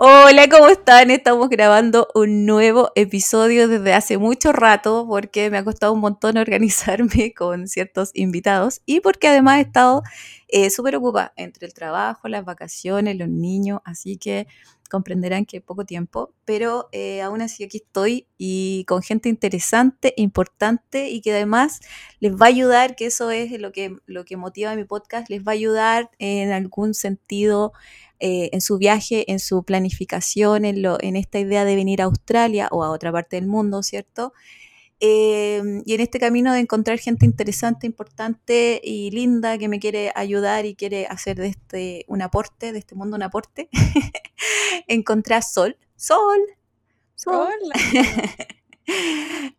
Hola, ¿cómo están? Estamos grabando un nuevo episodio desde hace mucho rato porque me ha costado un montón organizarme con ciertos invitados y porque además he estado eh, súper ocupada entre el trabajo, las vacaciones, los niños, así que comprenderán que poco tiempo, pero eh, aún así aquí estoy y con gente interesante, importante y que además les va a ayudar, que eso es lo que, lo que motiva mi podcast, les va a ayudar en algún sentido eh, en su viaje, en su planificación, en, lo, en esta idea de venir a Australia o a otra parte del mundo, ¿cierto? Eh, y en este camino de encontrar gente interesante, importante y linda que me quiere ayudar y quiere hacer de este un aporte, de este mundo un aporte, encontrar Sol. Sol. Sol.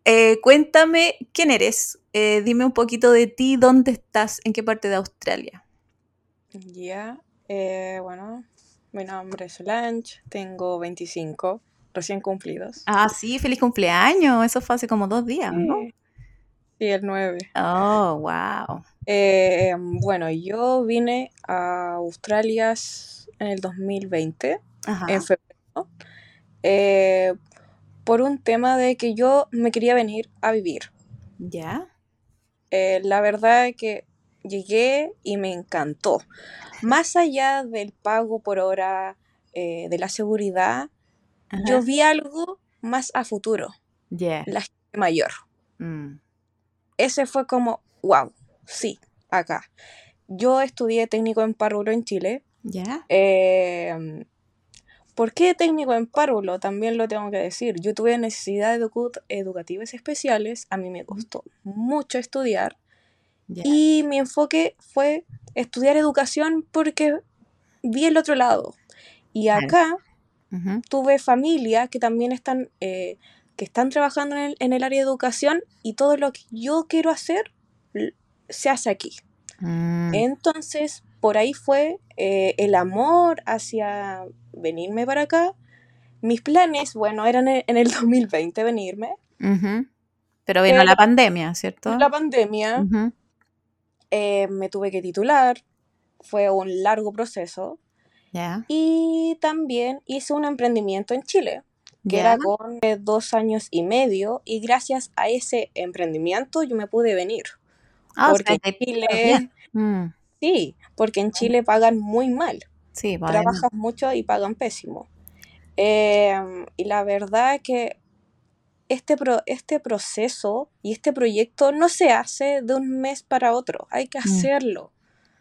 eh, cuéntame quién eres. Eh, dime un poquito de ti, dónde estás, en qué parte de Australia. Ya, eh, bueno, mi nombre es Solange, tengo 25, recién cumplidos. Ah, sí, feliz cumpleaños. Eso fue hace como dos días, ¿no? Sí, el 9. Oh, wow. Eh, bueno, yo vine a Australia en el 2020, Ajá. en febrero, eh, por un tema de que yo me quería venir a vivir. ¿Ya? Eh, la verdad es que llegué y me encantó. Más allá del pago por hora, de la seguridad, yo vi algo más a futuro, Yeah. la gente mayor. Mm. Ese fue como, wow, sí, acá. Yo estudié técnico en párvulo en Chile. ¿Ya? Eh, ¿por qué técnico en párvulo? También lo tengo que decir. Yo tuve necesidades edu- educativas especiales. A mí me costó mucho estudiar. Y mi enfoque fue estudiar educación porque vi el otro lado. Y Claro. Tuve familia que también están, eh, que están trabajando en el, en el área de educación y todo lo que yo quiero hacer se hace aquí. Mm. Entonces, por ahí fue eh, el amor hacia venirme para acá. Mis planes, bueno, eran en en el 2020 venirme. Ujú. Pero vino Pero la pandemia, ¿cierto? la pandemia, eh, me tuve que titular. Fue un largo proceso. Y también hice un emprendimiento en Chile, que Ya. era con eh, dos años y medio, y gracias a ese emprendimiento yo me pude venir. O sea, Porque en Chile. Mm. sí, porque en Chile pagan muy mal, Sí, trabajas mucho y pagan pésimo. Em, y la verdad que este, pro- este proceso y este proyecto no se hace de un mes para otro, hay que Mm. hacerlo.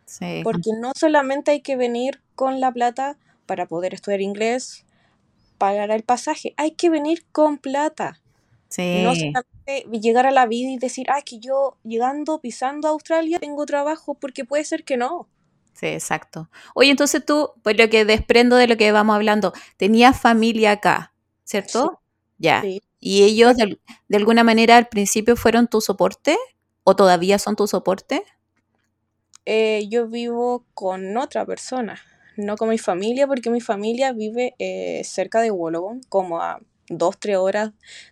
Sí. Porque no solamente hay que venir con la plata para poder estudiar inglés, pagar el pasaje, hay que venir con plata. No Sí. solamente llegar a la vida y decir, ah, que yo llegando, pisando a Australia, tengo trabajo, porque puede ser que no. Sí, exacto. Oye, entonces tú, pues lo que desprendo de lo que vamos hablando, tenías familia acá, Sí, ¿cierto? Ya. sí. ¿Y ellos de, de alguna manera al principio fueron tu soporte? ¿O todavía son tu soporte? Eh, yo vivo con otra persona, no con mi familia, porque mi familia vive eh, cerca de Wollongong, como a dos, tres horas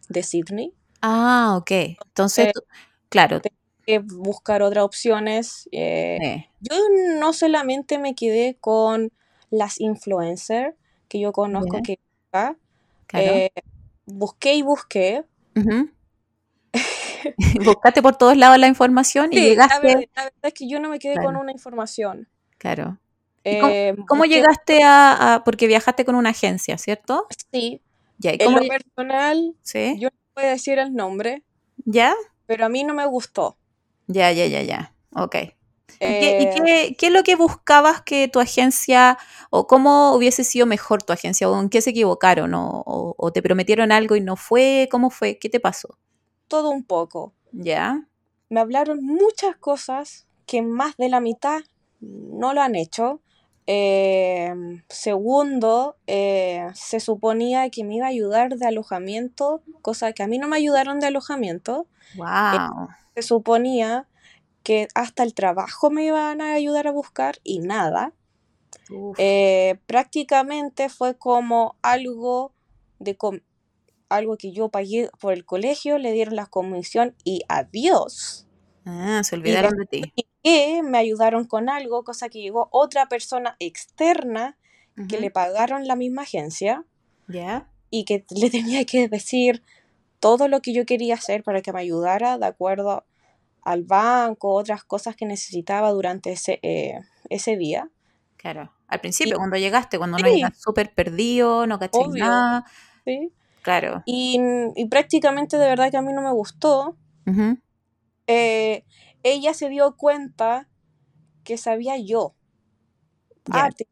de Sydney. Ah, ok. Entonces, tú- claro. tengo que buscar otras opciones. eh, Yo no solamente me quedé con las influencers que yo conozco que claro. eh, busqué y busqué. Buscaste por todos lados la información y la, llegaste, la verdad es que yo no me quedé con una información. claro. ¿Y cómo, Eh, cómo llegaste a, a- porque viajaste con una agencia, ¿cierto? sí, Ya, ¿y en lo personal, sí? yo no a decir el nombre, ¿Ya? pero a mí no me gustó. Ya, ya, ya, ya. Ok. ¿Y qué, y Eh, qué, qué es lo que buscabas que tu agencia, o cómo hubiese sido mejor tu agencia, o en qué se equivocaron, o, o- o te prometieron algo y no fue? ¿Cómo fue? ¿Qué te pasó? Todo un poco. ¿Ya? Me hablaron muchas cosas que más de la mitad no lo han hecho. Eh, segundo, eh, se suponía que me iba a ayudar de alojamiento, cosa que a mí no me ayudaron de alojamiento. Eh, Wow. se suponía que hasta el trabajo me iban a ayudar a buscar y nada. Eh, prácticamente fue como algo de algo que yo pagué por el colegio, le dieron la comisión y adiós. Ah, se Y olvidaron de ti. que me ayudaron con algo, cosa que llegó otra persona externa que le pagaron la misma agencia ¿Ya? y que le tenía que decir todo lo que yo quería hacer para que me ayudara de acuerdo al banco, otras cosas que necesitaba durante ese, eh, ese día. Claro. Al Y principio, cuando llegaste, cuando no llegas súper perdido, no obvio, nada. sí. Claro. Y, y prácticamente de verdad que a mí no me gustó. Eh, ella se dio cuenta que sabía yo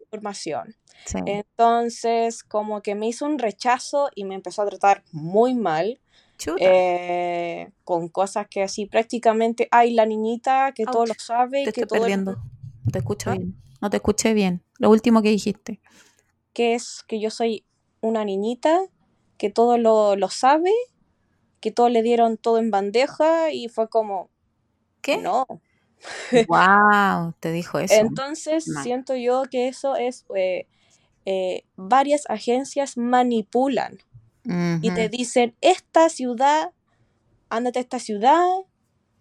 información. Sí. Entonces, como que me hizo un rechazo y me empezó a tratar muy mal, eh, con cosas que así prácticamente, ay, la niñita que todo lo sabe y Te que estoy todo el perdiendo. No te escucho ¿Ah? bien. No te escuché bien. Lo último que dijiste. que es que yo soy una niñita que todo lo, lo sabe, que todos le dieron todo en bandeja y fue como, ¿Qué? no. Wow, te dijo eso. Entonces siento yo que eso es, eh, eh, varias agencias manipulan y te dicen, esta ciudad, ándate a esta ciudad,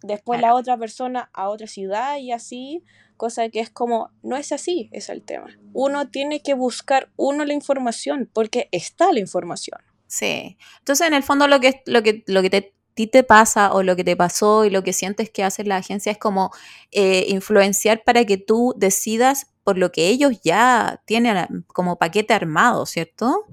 después Claro. la otra persona a otra ciudad y así, cosa que es como, no es así, es el tema. Uno tiene que buscar uno la información porque está la información. Sí. Entonces, en el fondo, lo que, lo que, lo que te, ti te pasa o lo que te pasó y lo que sientes que hace la agencia es como eh, influenciar para que tú decidas por lo que ellos ya tienen a- como paquete armado, ¿cierto?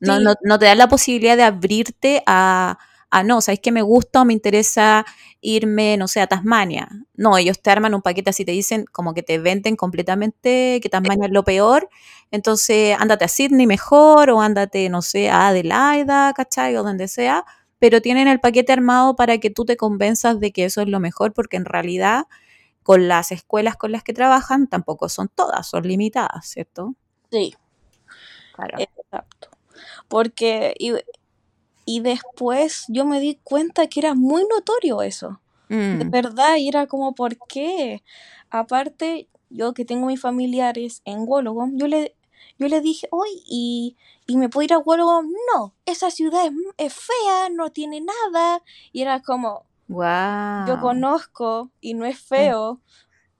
No, Sí, no, no te dan la posibilidad de abrirte a, a no, ¿sabes qué me gusta o me interesa irme, no sé, a Tasmania? No, ellos te arman un paquete así, te dicen como que te venden completamente que Tasmania es lo peor, entonces ándate a Sydney mejor o ándate, no sé, a Adelaida, ¿cachai? O donde sea, pero tienen el paquete armado para que tú te convenzas de que eso es lo mejor, porque en realidad con las escuelas con las que trabajan tampoco son todas, son limitadas, ¿cierto? sí, Claro. exacto. Porque, y, y después yo me di cuenta que era muy notorio eso. De Mm, verdad, y era como, ¿por qué? Aparte, yo que tengo mis familiares en Wollongong, yo le, yo le dije, oye, ¿y, ¿y me puedo ir a Wollongong? No, esa ciudad es, es fea, no tiene nada. Y era como, yo Wow. conozco y no es feo.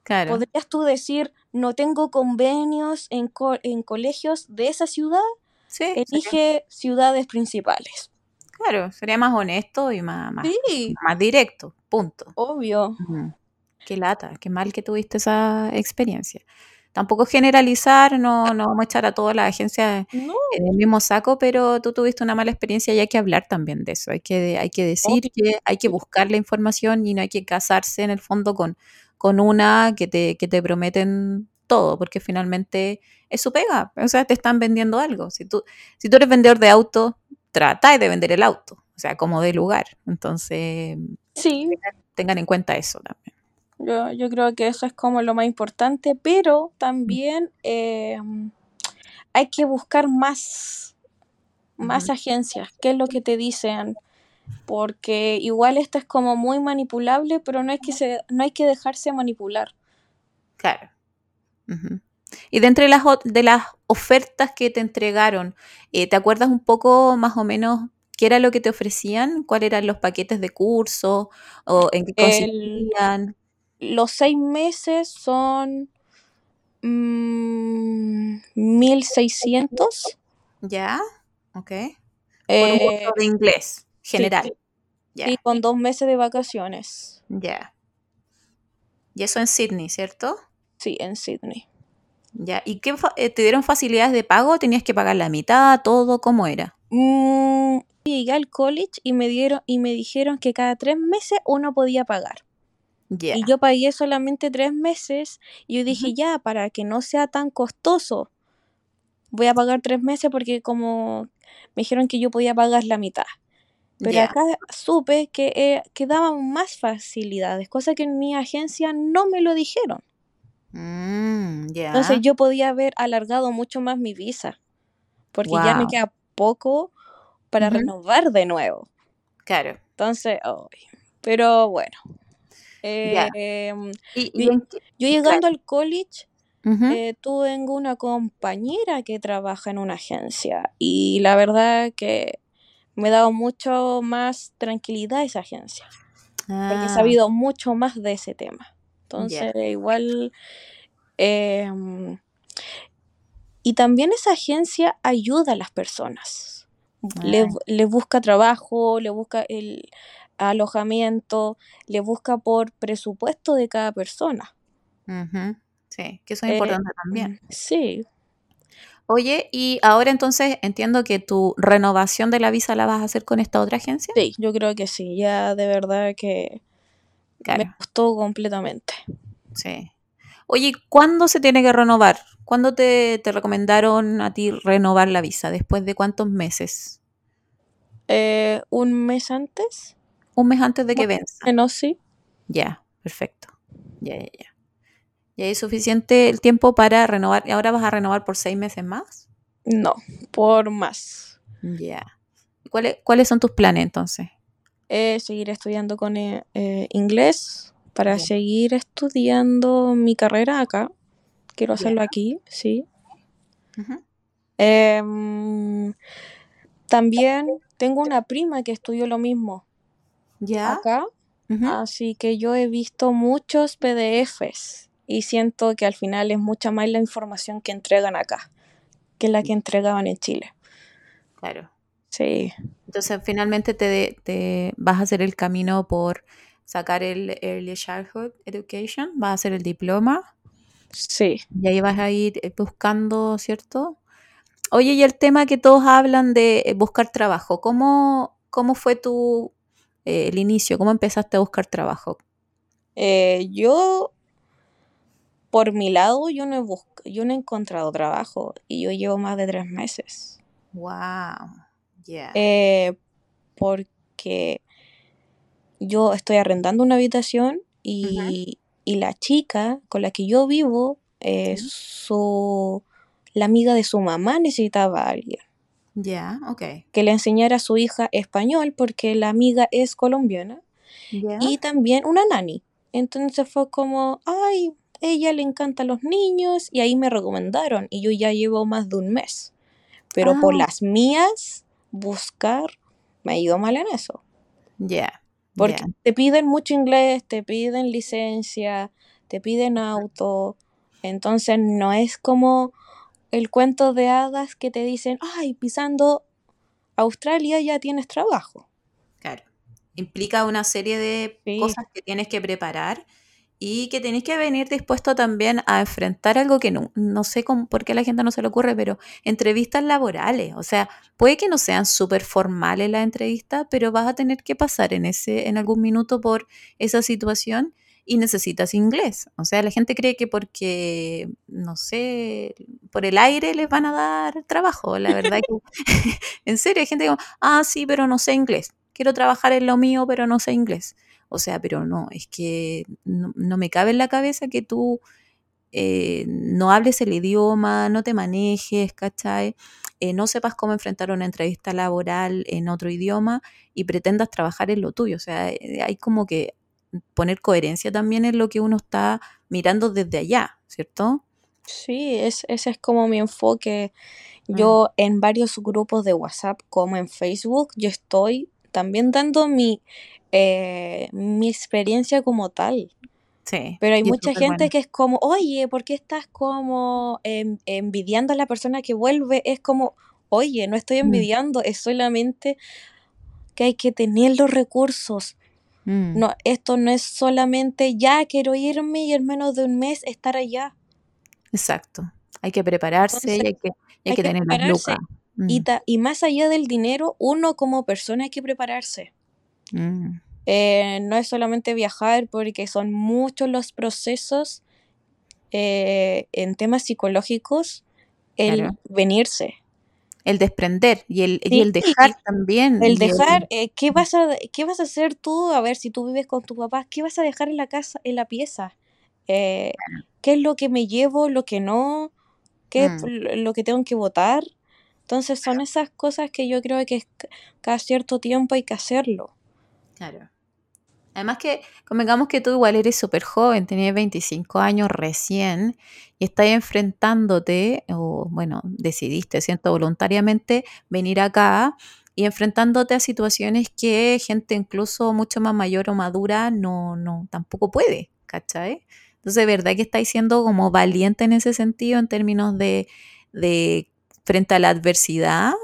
claro. ¿Podrías tú decir, no tengo convenios en, co- en colegios de esa ciudad? Sí, Elige ciudades principales. Claro, sería más honesto y más, más, Sí, más directo, punto. obvio. Ujú. Qué lata, qué mal que tuviste esa experiencia. Tampoco generalizar, no, no vamos a echar a todas las agencias No, en el mismo saco, pero tú tuviste una mala experiencia y hay que hablar también de eso. Hay que, hay que decir obvio. que hay que buscar la información y no hay que casarse en el fondo con, con una que te, que te prometen todo, porque finalmente es su pega. O sea, te están vendiendo algo. Si tú, si tú eres vendedor de auto, trata de vender el auto, o sea, como de lugar. Entonces, Sí, tengan en cuenta eso también. Yo, yo creo que eso es como lo más importante, pero también eh, hay que buscar más, más agencias, qué es lo que te dicen, porque igual esto es como muy manipulable, pero no hay que, se, no hay que dejarse manipular. Claro. Ujú. Y de entre las, de las ofertas que te entregaron, eh, ¿te acuerdas un poco más o menos qué era lo que te ofrecían? ¿Cuáles eran los paquetes de curso? ¿O en qué El, consistían? los seis meses son mm, 1600. ¿Ya? Ok. Por un curso Eh, de inglés sí, general. Y con dos meses de vacaciones. ya. Y eso en Sydney, ¿cierto? Sí, en Sydney. Ya. ¿Y qué eh, te dieron facilidades de pago? ¿Tenías que pagar la mitad, todo? ¿Cómo era? Mm, llegué al college y me dieron y me dijeron que cada tres meses uno podía pagar. Ya. Y yo pagué solamente tres meses y yo dije, ya, para que no sea tan costoso, voy a pagar tres meses porque como me dijeron que yo podía pagar la mitad. Pero acá supe que, eh, que daban más facilidades, cosa que en mi agencia no me lo dijeron. Mm, Entonces yo podía haber alargado mucho más mi visa, porque ya me queda poco para renovar de nuevo. Claro. Entonces, ay, pero bueno. Em, ¿Y, yo, y claro. llegando al college, eh, tengo una compañera que trabaja en una agencia y la verdad que me ha dado mucho más tranquilidad esa agencia, porque he Ah, sabido mucho más de ese tema. Entonces, igual... em, y también esa agencia ayuda a las personas. Le, Ah, bu- le busca trabajo, le busca el alojamiento, le busca por presupuesto de cada persona. ujú. Sí, que eso es Eh, importante también. sí, Oye, y ahora entonces entiendo que tu renovación de la visa la vas a hacer con esta otra agencia. sí, yo creo que sí. Ya de verdad que me gustó completamente. sí. Oye, ¿cuándo se tiene que renovar? ¿Cuándo te, te recomendaron a ti renovar la visa? ¿Después de cuántos meses? Eh, un mes antes, ¿Un mes antes de que venza? o menos sí. Ya, perfecto. Ya, ya, ya. ¿Y hay suficiente el tiempo para renovar? ¿Y ahora vas a renovar por seis meses más? No, por más. Ya. ¿Y cuáles, cuáles son tus planes entonces? Eh, seguir estudiando con eh, eh, inglés para seguir estudiando mi carrera acá. Quiero hacerlo aquí, sí. Em, también tengo una prima que estudió lo mismo Ya. acá, así que yo he visto muchos PDFs y siento que al final es mucha más la información que entregan acá que la que entregaban en Chile. Claro. Sí, Entonces, finalmente te, te vas a hacer el camino por sacar el Early Childhood Education, vas a hacer el diploma sí. y ahí vas a ir eh, buscando, ¿cierto? Oye, y el tema que todos hablan de eh, buscar trabajo, ¿cómo, cómo fue tu, eh, el inicio? ¿Cómo empezaste a buscar trabajo? Eh, yo, por mi lado, yo no he yo no he encontrado trabajo y yo llevo más de tres meses. Wow, Eh, porque yo estoy arrendando una habitación y, y la chica con la que yo vivo, eh, su, la amiga de su mamá necesitaba a alguien Ya, ok. que le enseñara a su hija español porque la amiga es colombiana y también una nani. Entonces fue como, ay, ella le encantan los niños y ahí me recomendaron y yo ya llevo más de un mes. Pero por Ah, las mías, buscar, me ha ido mal en eso. ya, Porque te piden mucho inglés, te piden licencia, te piden auto. Entonces no es como el cuento de hadas que te dicen, ay, pisando Australia ya tienes trabajo. Claro. Implica una serie de Sí, cosas que tienes que preparar y que tienes que venir dispuesto también a enfrentar algo que no, no sé cómo, por qué a la gente no se le ocurre, pero entrevistas laborales. O sea, puede que no sean súper formales las entrevistas, pero vas a tener que pasar en ese, en algún minuto por esa situación y necesitas inglés. O sea, la gente cree que porque, no sé, por el aire les van a dar trabajo. La verdad que, en serio, hay gente que, ah, sí, pero no sé inglés. Quiero trabajar en lo mío, pero no sé inglés. O sea, pero no, es que no, no me cabe en la cabeza que tú eh, no hables el idioma, no te manejes, ¿cachai? Eh, no sepas cómo enfrentar una entrevista laboral en otro idioma y pretendas trabajar en lo tuyo. O sea, eh, hay como que poner coherencia también en lo que uno está mirando desde allá, ¿cierto? sí, es, ese es como mi enfoque. Mm, Yo en varios grupos de WhatsApp como en Facebook, yo estoy también dando mi, eh, mi experiencia como tal. sí, Pero hay mucha gente bueno. que es como, oye, ¿por qué estás como en- envidiando a la persona que vuelve? Es como, oye, no estoy Mm, envidiando, es solamente que hay que tener los recursos. mm, No, esto no es solamente ya quiero irme y en menos de un mes estar allá. exacto. Hay que prepararse Entonces, y hay que, y hay hay que que tener las lucas. y, Mm, ta- y más allá del dinero, uno como persona hay que prepararse. mm, Eh, no es solamente viajar porque son muchos los procesos eh, en temas psicológicos el claro. venirse. El desprender y el, y el dejar también. el dejar, eh, ¿qué vas a, qué vas a hacer tú? A ver, si tú vives con tu papá, ¿qué vas a dejar en la casa, en la pieza? Eh, ¿qué es lo que me llevo, lo que no? ¿Qué es Mm, lo lo que tengo que votar? Entonces son esas cosas que yo creo que cada cierto tiempo hay que hacerlo. claro. Además que convengamos que tú igual eres súper joven, tenías 25 años recién y estás enfrentándote, o bueno, decidiste, siento voluntariamente venir acá y enfrentándote a situaciones que gente incluso mucho más mayor o madura no, no, tampoco puede, ¿cachai? Entonces, verdad que estáis siendo como valiente en ese sentido en términos de, de frente a la adversidad,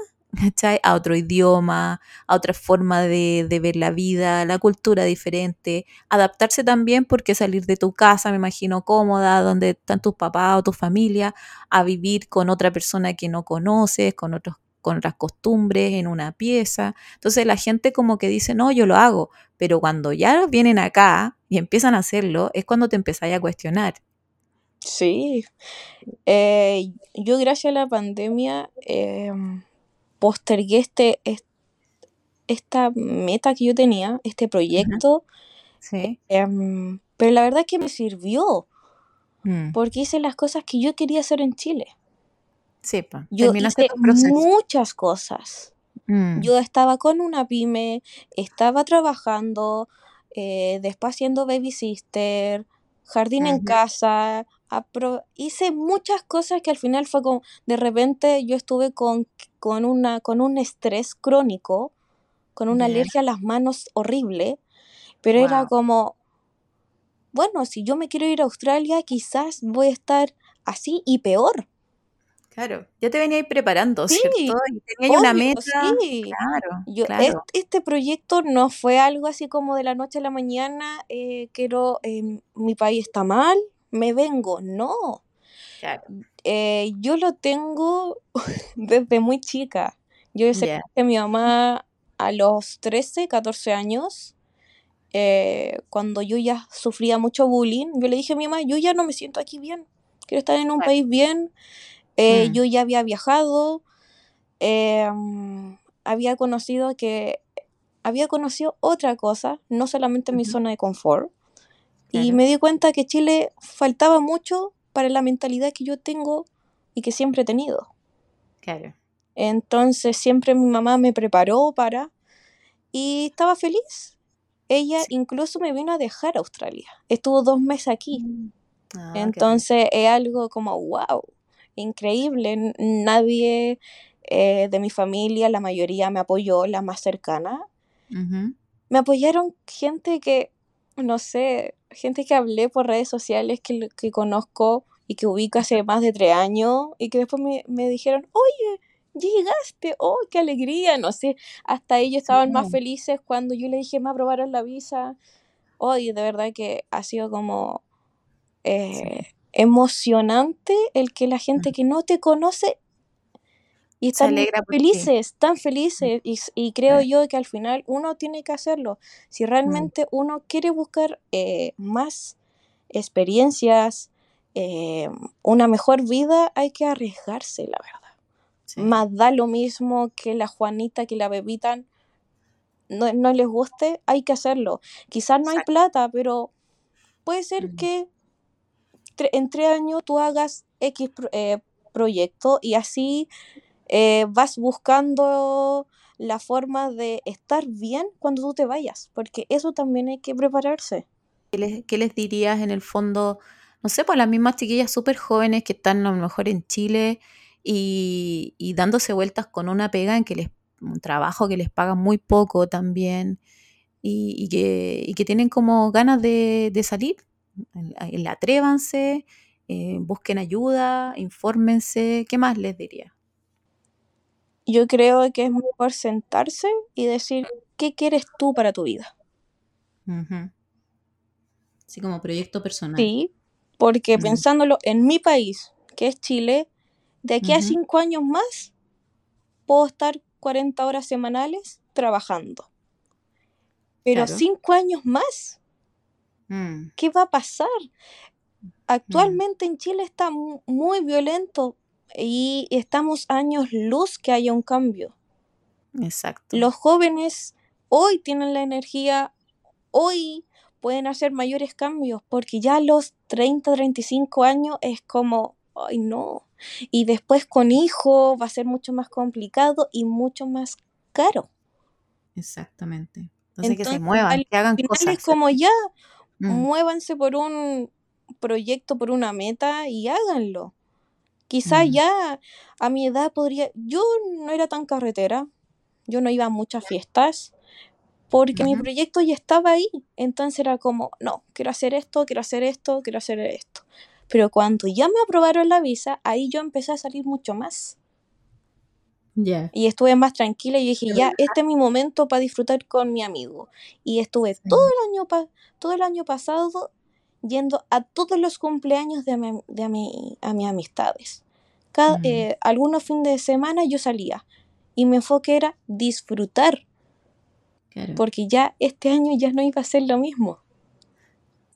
A otro idioma, a otra forma de, ver la vida, la cultura diferente, adaptarse también porque salir de tu casa, me imagino, cómoda, donde están tus papás o tu familia, a vivir con otra persona que no conoces, con otros con otras costumbres en una pieza. Entonces la gente como que dice, no, yo lo hago, pero cuando ya vienen acá y empiezan a hacerlo, es cuando te empezáis a cuestionar. Sí, eh, yo gracias a la pandemia eh, postergué este, este, esta meta que yo tenía, este proyecto, Sí. eh, pero la verdad es que me sirvió, Mm. porque hice las cosas que yo quería hacer en Chile. Sí, pa. Yo terminaste hice muchas cosas. Mm. Yo estaba con una pyme, estaba trabajando, eh, después haciendo baby sister, jardín en casa, hice muchas cosas que al final fue como, de repente yo estuve con, con, una, con un estrés crónico, con una alergia a las manos horrible, pero era como, bueno, si yo me quiero ir a Australia, quizás voy a estar así y peor. Claro, ya te veníais preparando, Sí, ¿cierto? Y teníais una obvio, meta. sí. Claro, Yo, claro. este, este proyecto no fue algo así como de la noche a la mañana, eh, quiero, eh, mi país está mal, me vengo. No, Claro. Eh, yo lo tengo desde muy chica. Yo sé Ya. que mi mamá a los 13, 14 años, eh, cuando yo ya sufría mucho bullying, yo le dije a mi mamá, yo ya no me siento aquí bien, quiero estar en un país bien. Eh, Mm. yo ya había viajado, mm, había conocido que había conocido otra cosa, no solamente mi zona de confort, y me di cuenta que Chile faltaba mucho para la mentalidad que yo tengo y que siempre he tenido. Claro. Entonces siempre mi mamá me preparó para y estaba feliz. Ella Sí. incluso me vino a dejar a Australia. Estuvo dos meses aquí. Ah. Entonces es algo como, wow, increíble. Nadie eh, de mi familia, la mayoría me apoyó, la más cercana. Me apoyaron gente que, no sé, gente que hablé por redes sociales que, que conozco y que ubico hace más de tres años y que después me, me dijeron, oye, llegaste, oh, qué alegría, no sé, hasta ellos estaban más felices cuando yo le dije, me aprobaron la visa. Oye, de verdad que ha sido como Sí. eh, emocionante el que la gente que no te conoce y están alegra felices, tan Mm. felices. Y, y creo yo que al final uno tiene que hacerlo. Si Mm. realmente uno quiere buscar eh, más experiencias, eh, una mejor vida, hay que arriesgarse, la verdad. Sí. Más da lo mismo que la Juanita, que la Bebita no, no les guste, hay que hacerlo. Quizás no hay Exacto. plata, pero puede ser Mm. que tre- en tres años tú hagas X pro- eh, proyecto y así eh, vas buscando la forma de estar bien cuando tú te vayas, porque eso también hay que prepararse. ¿Qué les, qué les dirías en el fondo? No sé, pues las mismas chiquillas súper jóvenes que están a lo mejor en Chile y, y dándose vueltas con una pega en que les, un trabajo que les pagan muy poco también y, y que, y que tienen como ganas de, de salir. Atrévanse, eh, busquen ayuda, infórmense. ¿Qué más les diría? Yo creo que es mejor sentarse y decir, ¿qué quieres tú para tu vida? Ujú. Así como proyecto personal. Sí, porque pensándolo en mi país, que es Chile, de aquí a cinco años más, puedo estar 40 horas semanales trabajando. Pero Claro. cinco años más, Mm, ¿qué va a pasar? mm, Actualmente en Chile está mu- muy violento y estamos años luz que haya un cambio. exacto. Los jóvenes hoy tienen la energía, hoy pueden hacer mayores cambios, porque ya a los 30, 35 años es como, ay no. Y después con hijos va a ser mucho más complicado y mucho más caro. Exactamente. Entonces, que se Entonces, muevan, al que hagan final cosas. es como ya, Mm, muévanse por un proyecto, por una meta y háganlo. Quizás mm, ya a mi edad podría, yo no era tan carretera, yo no iba a muchas fiestas, porque mi proyecto ya estaba ahí. Entonces era como, no, quiero hacer esto, quiero hacer esto, quiero hacer esto. Pero cuando ya me aprobaron la visa, ahí yo empecé a salir mucho más. Ya. Y estuve más tranquila y dije, ya, este es mi momento para disfrutar con mi amigo. Y estuve Sí. todo el año, pa- todo el año pasado yendo a todos los cumpleaños de, mi- de mi- a mis amistades. Cada, Mm, eh, algunos fines de semana yo salía y mi enfoque era disfrutar, claro. porque ya este año ya no iba a ser lo mismo.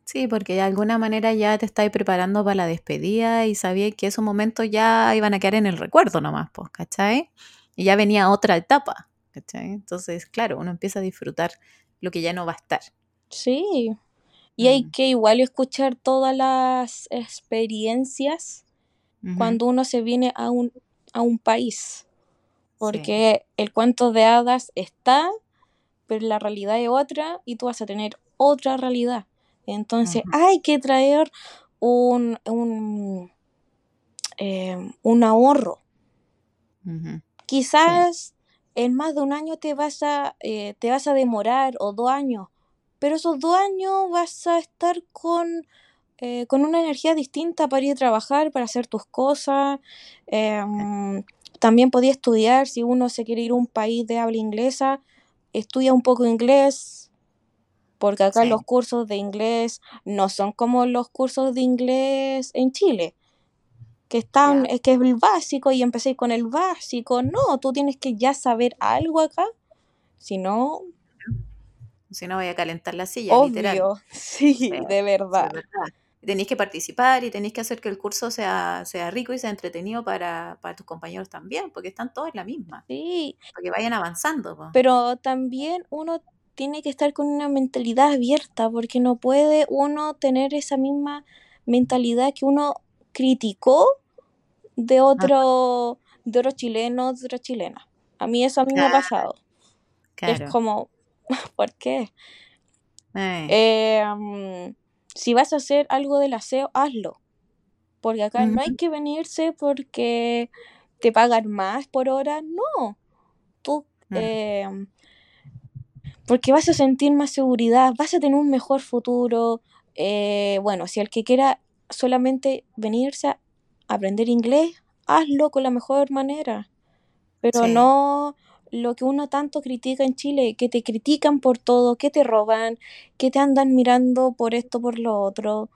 Sí, porque de alguna manera ya te estáis preparando para la despedida y sabías que esos momentos ya iban a quedar en el recuerdo nomás, pues, ¿cachai? Y ya venía otra etapa, ¿cachai? Entonces, claro, uno empieza a disfrutar lo que ya no va a estar. Sí, y hay Mm, que igual escuchar todas las experiencias cuando uno se viene a un, a un país. Sí, porque el cuento de hadas está, pero la realidad es otra y tú vas a tener otra realidad. Entonces hay que traer un, un, eh, un ahorro. Quizás en más de un año te vas a, eh, te vas a demorar o dos años, pero esos dos años vas a estar con, eh, con una energía distinta para ir a trabajar, para hacer tus cosas. Em, también podía estudiar, si uno se quiere ir a un país de habla inglesa, estudia un poco inglés, porque acá sí, los cursos de inglés no son como los cursos de inglés en Chile, que están, es que es el básico y empecé con el básico. No, tú tienes que ya saber algo acá, si no, Si no, voy a calentar la silla, literal. Sí, sí, de sí, es verdad. Tenéis que participar y tenéis que hacer que el curso sea, sea rico y sea entretenido para, para tus compañeros también, porque están todos en la misma, Sí, para que vayan avanzando, po. pero también uno tiene que estar con una mentalidad abierta, porque no puede uno tener esa misma mentalidad que uno criticó de otro, de otro chileno, de otra chilena. A mí eso a mí me ha claro, pasado. Es claro. como, ¿por qué? Eh, mm, si vas a hacer algo del aseo, hazlo. Porque acá no hay que venirse porque te pagan más por hora. No, tú, eh, porque vas a sentir más seguridad, vas a tener un mejor futuro. Eh, bueno, si el que quiera solamente venirse a aprender inglés, hazlo con la mejor manera. Pero sí, no lo que uno tanto critica en Chile, que te critican por todo, que te roban, que te andan mirando por esto, por lo otro.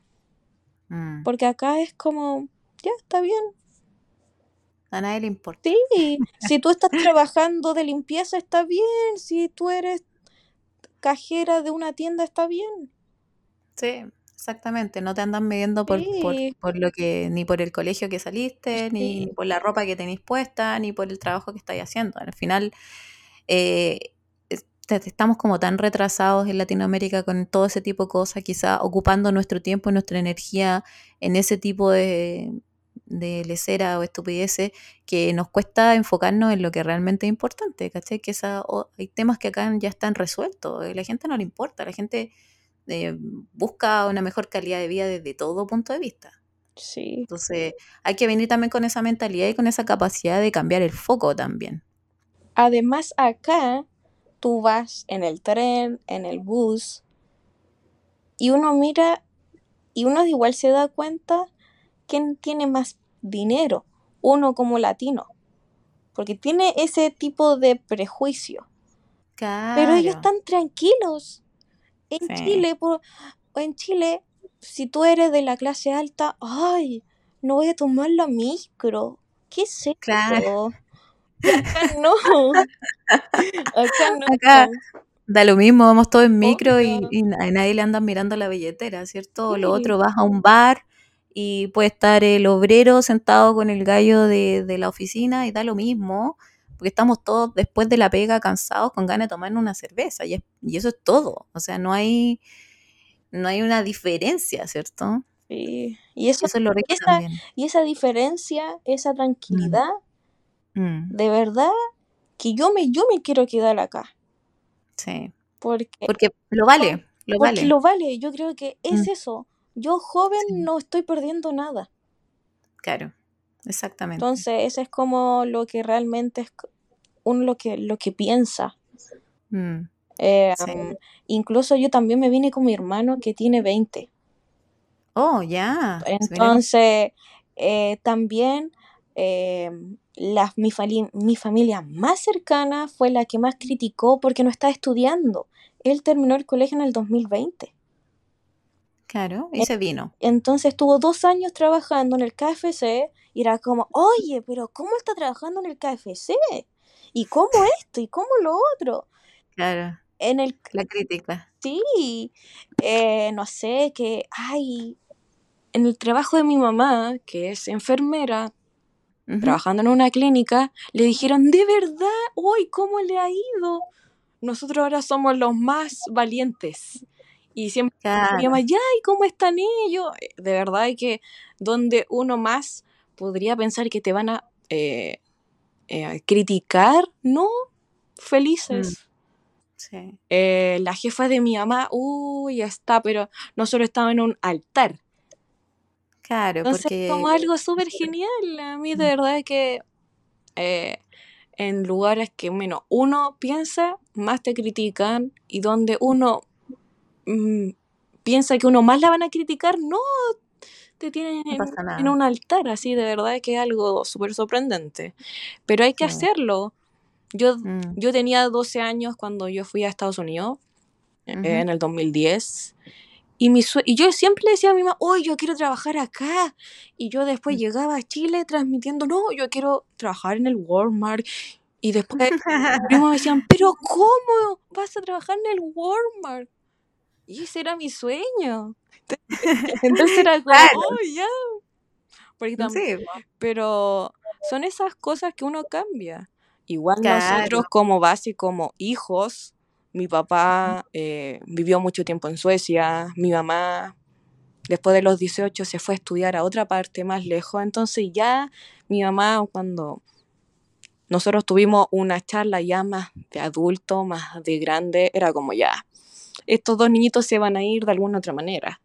mm. Porque acá es como, ya está bien. A nadie le importa. Sí, si tú estás trabajando de limpieza, está bien. Si tú eres cajera de una tienda, está bien. Sí, exactamente. No te andan midiendo por, por, Sí, por lo que, ni por el colegio que saliste, ni por la ropa que tenéis puesta, ni por el trabajo que estáis haciendo. Al final, eh, estamos como tan retrasados en Latinoamérica con todo ese tipo de cosas, quizá ocupando nuestro tiempo y nuestra energía en ese tipo de, de lesera o estupideces que nos cuesta enfocarnos en lo que realmente es importante, ¿cachai? Que esa, o- hay temas que acá ya están resueltos, a la gente no le importa, la gente eh, busca una mejor calidad de vida desde todo punto de vista. sí. Entonces, hay que venir también con esa mentalidad y con esa capacidad de cambiar el foco también. Además, acá tú vas en el tren, en el bus, y uno mira y uno igual se da cuenta quién tiene más dinero, uno como latino, porque tiene ese tipo de prejuicio. Pero ellos Claro, están tranquilos. En sí, Chile, por, en Chile, si tú eres de la clase alta, ay, no voy a tomar la micro. ¿Qué es claro. acá no, acá Acá no. da lo mismo, vamos todos en micro y, a nadie le andan mirando la billetera, ¿cierto? O lo sí, otro, vas a un bar y puede estar el obrero sentado con el gallo de, de la oficina y da lo mismo, porque estamos todos después de la pega cansados con ganas de tomar una cerveza y, es- y eso es todo, o sea, no hay, no hay una diferencia, ¿cierto? sí. Y eso, eso es lo rico esa, también. y esa diferencia, esa Mm, tranquilidad, mm, de verdad, que yo me, yo me quiero quedar acá. sí. Porque, Porque lo vale, lo porque vale. lo vale. Yo creo que es Mm. eso. Yo joven Sí. no estoy perdiendo nada. Claro, exactamente. Entonces, eso es como lo que realmente es uno lo que, lo que piensa. Mm, Eh, sí. um, incluso yo también me vine con mi hermano que tiene 20. Oh, ya. Entonces, eh, también eh, la- mi, mi familia más cercana fue la que más criticó porque no estaba estudiando. Él terminó el colegio en el 2020. Claro, y se vino. Entonces estuvo dos años trabajando en el KFC y era como, oye, pero ¿cómo está trabajando en el KFC? ¿Y cómo esto? ¿Y cómo lo otro? Claro, En el la crítica. Sí, eh, no sé, que hay en el trabajo de mi mamá, que es enfermera, trabajando en una clínica, le dijeron, de verdad, uy, ¿cómo le ha ido? Nosotros ahora somos los más valientes. Y siempre mamá, ya, ¿y cómo están ellos? Eh, De verdad que donde uno más podría pensar que te van a eh, eh, criticar, no, mm, felices. sí. Eh, la jefa de mi mamá, uy, ya está, pero nosotros estábamos en un altar. Claro, Entonces, porque como algo súper genial. A mí, de Mm. verdad, que eh, en lugares que menos uno piensa, más te critican. Y donde uno mm, piensa que uno más la van a criticar, no te tienen no en, un altar. Así, de verdad, que es algo súper sorprendente. Pero hay que Sí. hacerlo. Yo, Mm, yo tenía 12 años cuando yo fui a Estados Unidos. eh, ujú. en el 2010. Y, mi y yo siempre le decía a mi mamá, oh, yo quiero trabajar acá. Y yo después Mm. llegaba a Chile transmitiendo, no, yo quiero trabajar en el Walmart. Y después mis primos me decían, pero ¿cómo vas a trabajar en el Walmart? Y ese era mi sueño. Entonces era como, Claro, oh, ya. Porque sí, pero son esas cosas que uno cambia. Igual claro. nosotros como base, como hijos, mi papá eh, vivió mucho tiempo en Suecia, mi mamá después de los 18 se fue a estudiar a otra parte más lejos, entonces ya mi mamá cuando nosotros tuvimos una charla ya más de adulto, más de grande, era como ya, estos dos niñitos se van a ir de alguna otra manera.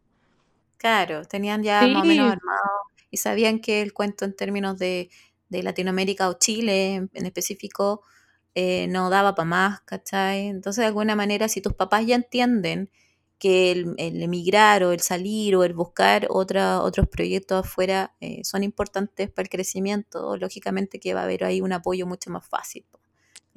Claro, tenían ya más o menos armado y sabían que el cuento en términos de, de Latinoamérica o Chile en, en específico eh, no daba para más, ¿cachai? Entonces, de alguna manera, si tus papás ya entienden que el, el emigrar o el salir o el buscar otra, otros proyectos afuera eh, son importantes para el crecimiento, lógicamente que va a haber ahí un apoyo mucho más fácil.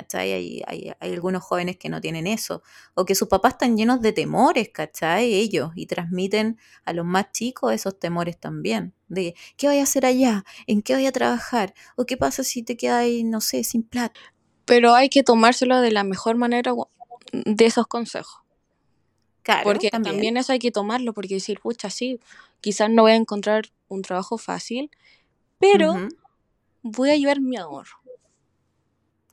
¿Cachai? Hay, hay, hay algunos jóvenes que no tienen eso, o que sus papás están llenos de temores, ¿cachai? Ellos, y transmiten a los más chicos esos temores también, de qué voy a hacer allá, en qué voy a trabajar, o qué pasa si te quedas ahí, no sé, sin plata. pero hay que tomárselo de la mejor manera de esos consejos. Claro, Porque también. también eso hay que tomarlo, porque decir, pucha, sí, quizás no voy a encontrar un trabajo fácil, pero voy a llevar mi ahorro.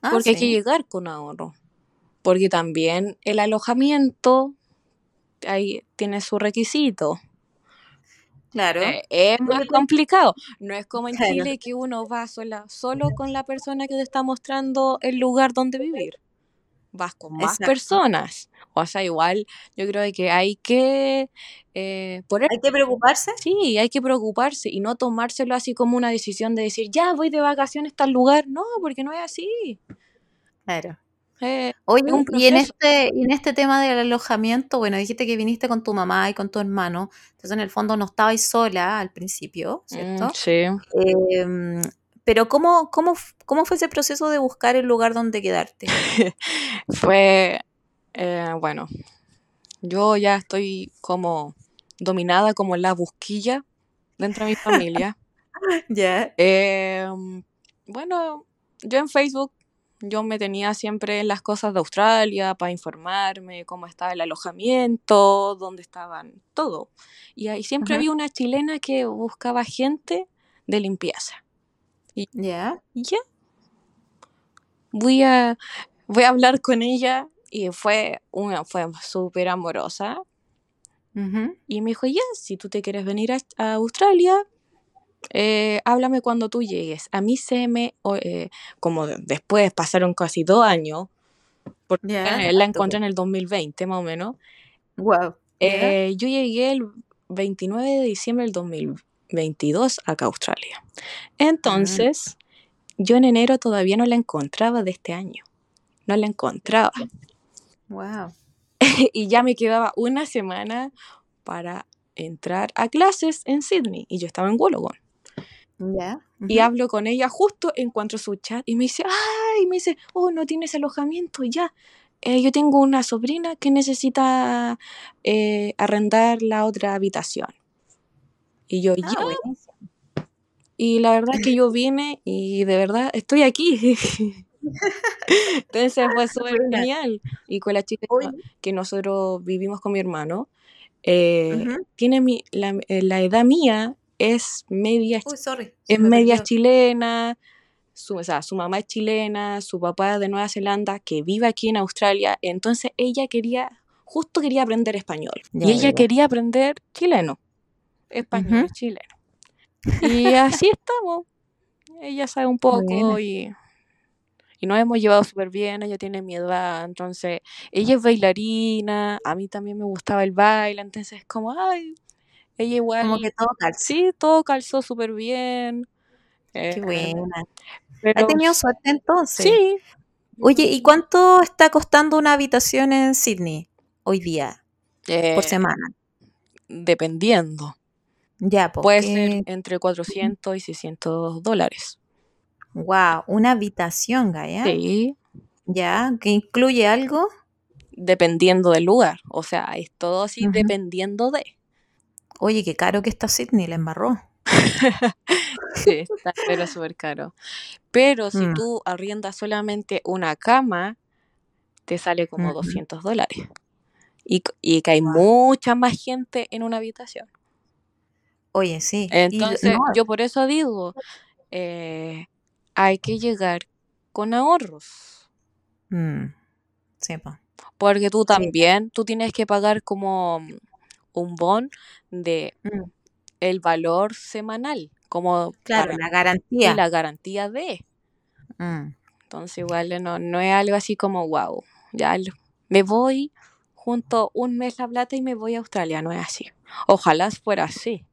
Ah, Porque hay que llegar con ahorro. Porque también el alojamiento ahí tiene su requisito. claro. Eh, es más complicado. No es como en Claro. Chile que uno va sola, solo con la persona que te está mostrando el lugar donde vivir. Vas con más Exacto. personas. O sea, igual yo creo que hay que eh, poner Hay que preocuparse. Sí, hay que preocuparse y no tomárselo así como una decisión de decir, ya voy de vacaciones a tal lugar. No, porque no es así. Claro. Eh, Oye, y en este, en este tema del alojamiento, bueno, dijiste que viniste con tu mamá y con tu hermano, entonces en el fondo no estabais sola al principio, Mm, ¿cierto? sí. Em, pero ¿cómo, cómo, ¿cómo fue ese proceso de buscar el lugar donde quedarte? Fue, eh, bueno, yo ya estoy como dominada como la busquilla dentro de mi familia. Ya. Em, bueno, yo en Facebook, yo me tenía siempre en las cosas de Australia para informarme cómo estaba el alojamiento, dónde estaban todo. Y ahí siempre había una chilena que buscaba gente de limpieza. Ya. ya, voy a, voy a hablar con ella y fue una, fue súper amorosa. Y me dijo, ya, si tú te quieres venir a, a Australia, eh, háblame cuando tú llegues. A mí se me, eh, como de- después pasaron casi dos años, porque Ya, eh, la encontré en el 2020 más o menos. Wow. Eh, yo llegué el 29 de diciembre del 2022 acá a Australia. Mm. Entonces, yo en enero todavía no la encontraba de este año. No la encontraba. Wow. y ya me quedaba una semana para entrar a clases en Sydney y yo estaba en Wollongong. Y hablo con ella, justo encuentro su chat y me dice, ay, me dice, oh, no tienes alojamiento, ya. Eh, yo tengo una sobrina que necesita eh, arrendar la otra habitación. Y yo, Ah, ya. buenísimo. Y la verdad es que yo vine y de verdad estoy aquí. Entonces fue súper genial. Y con la chica que nosotros vivimos con mi hermano, eh, tiene mi, la, eh, la edad mía es media, Uy, sorry. Se es me media perdió. chilena, su, o sea, su mamá es chilena, su papá es de Nueva Zelanda, que vive aquí en Australia. Entonces ella quería, justo quería aprender español. Ya, Y ella quería aprender chileno, español, Ujú. chileno. Y así estamos. Ella sabe un poco y, y nos hemos llevado súper bien. Ella tiene mi edad, entonces ella es bailarina. A mí también me gustaba el baile, entonces como, ay, ella Como igual, que todo calza. sí, todo calzó súper bien. Qué eh, buena. ¿Ha tenido suerte entonces? sí, Oye, ¿y cuánto está costando una habitación en Sydney hoy día? Por eh, semana. dependiendo. Ya, Puede ser entre 400 y 600 dólares. Wow, una habitación, Gaya. Sí, Ya, que incluye algo. dependiendo del lugar. O sea, es todo así dependiendo de. Oye, qué caro que está Sydney, la embarró. Sí, está, pero es súper caro. Pero si Mm, tú arriendas solamente una cama, te sale como ujú. 200 dólares. Y, y que hay Wow. mucha más gente en una habitación. Oye, sí. Entonces, no, yo por eso digo, eh, hay que llegar con ahorros. mm, sí, po. Porque tú Sí. también, tú tienes que pagar como un bon de Mm, el valor semanal, como Claro, para, la y garantía. la garantía de. Mm, Entonces, igual eh, no, no es algo así como, wow, ya lo- me voy, junto un mes la plata y me voy a Australia, no es así. Ojalá fuera así,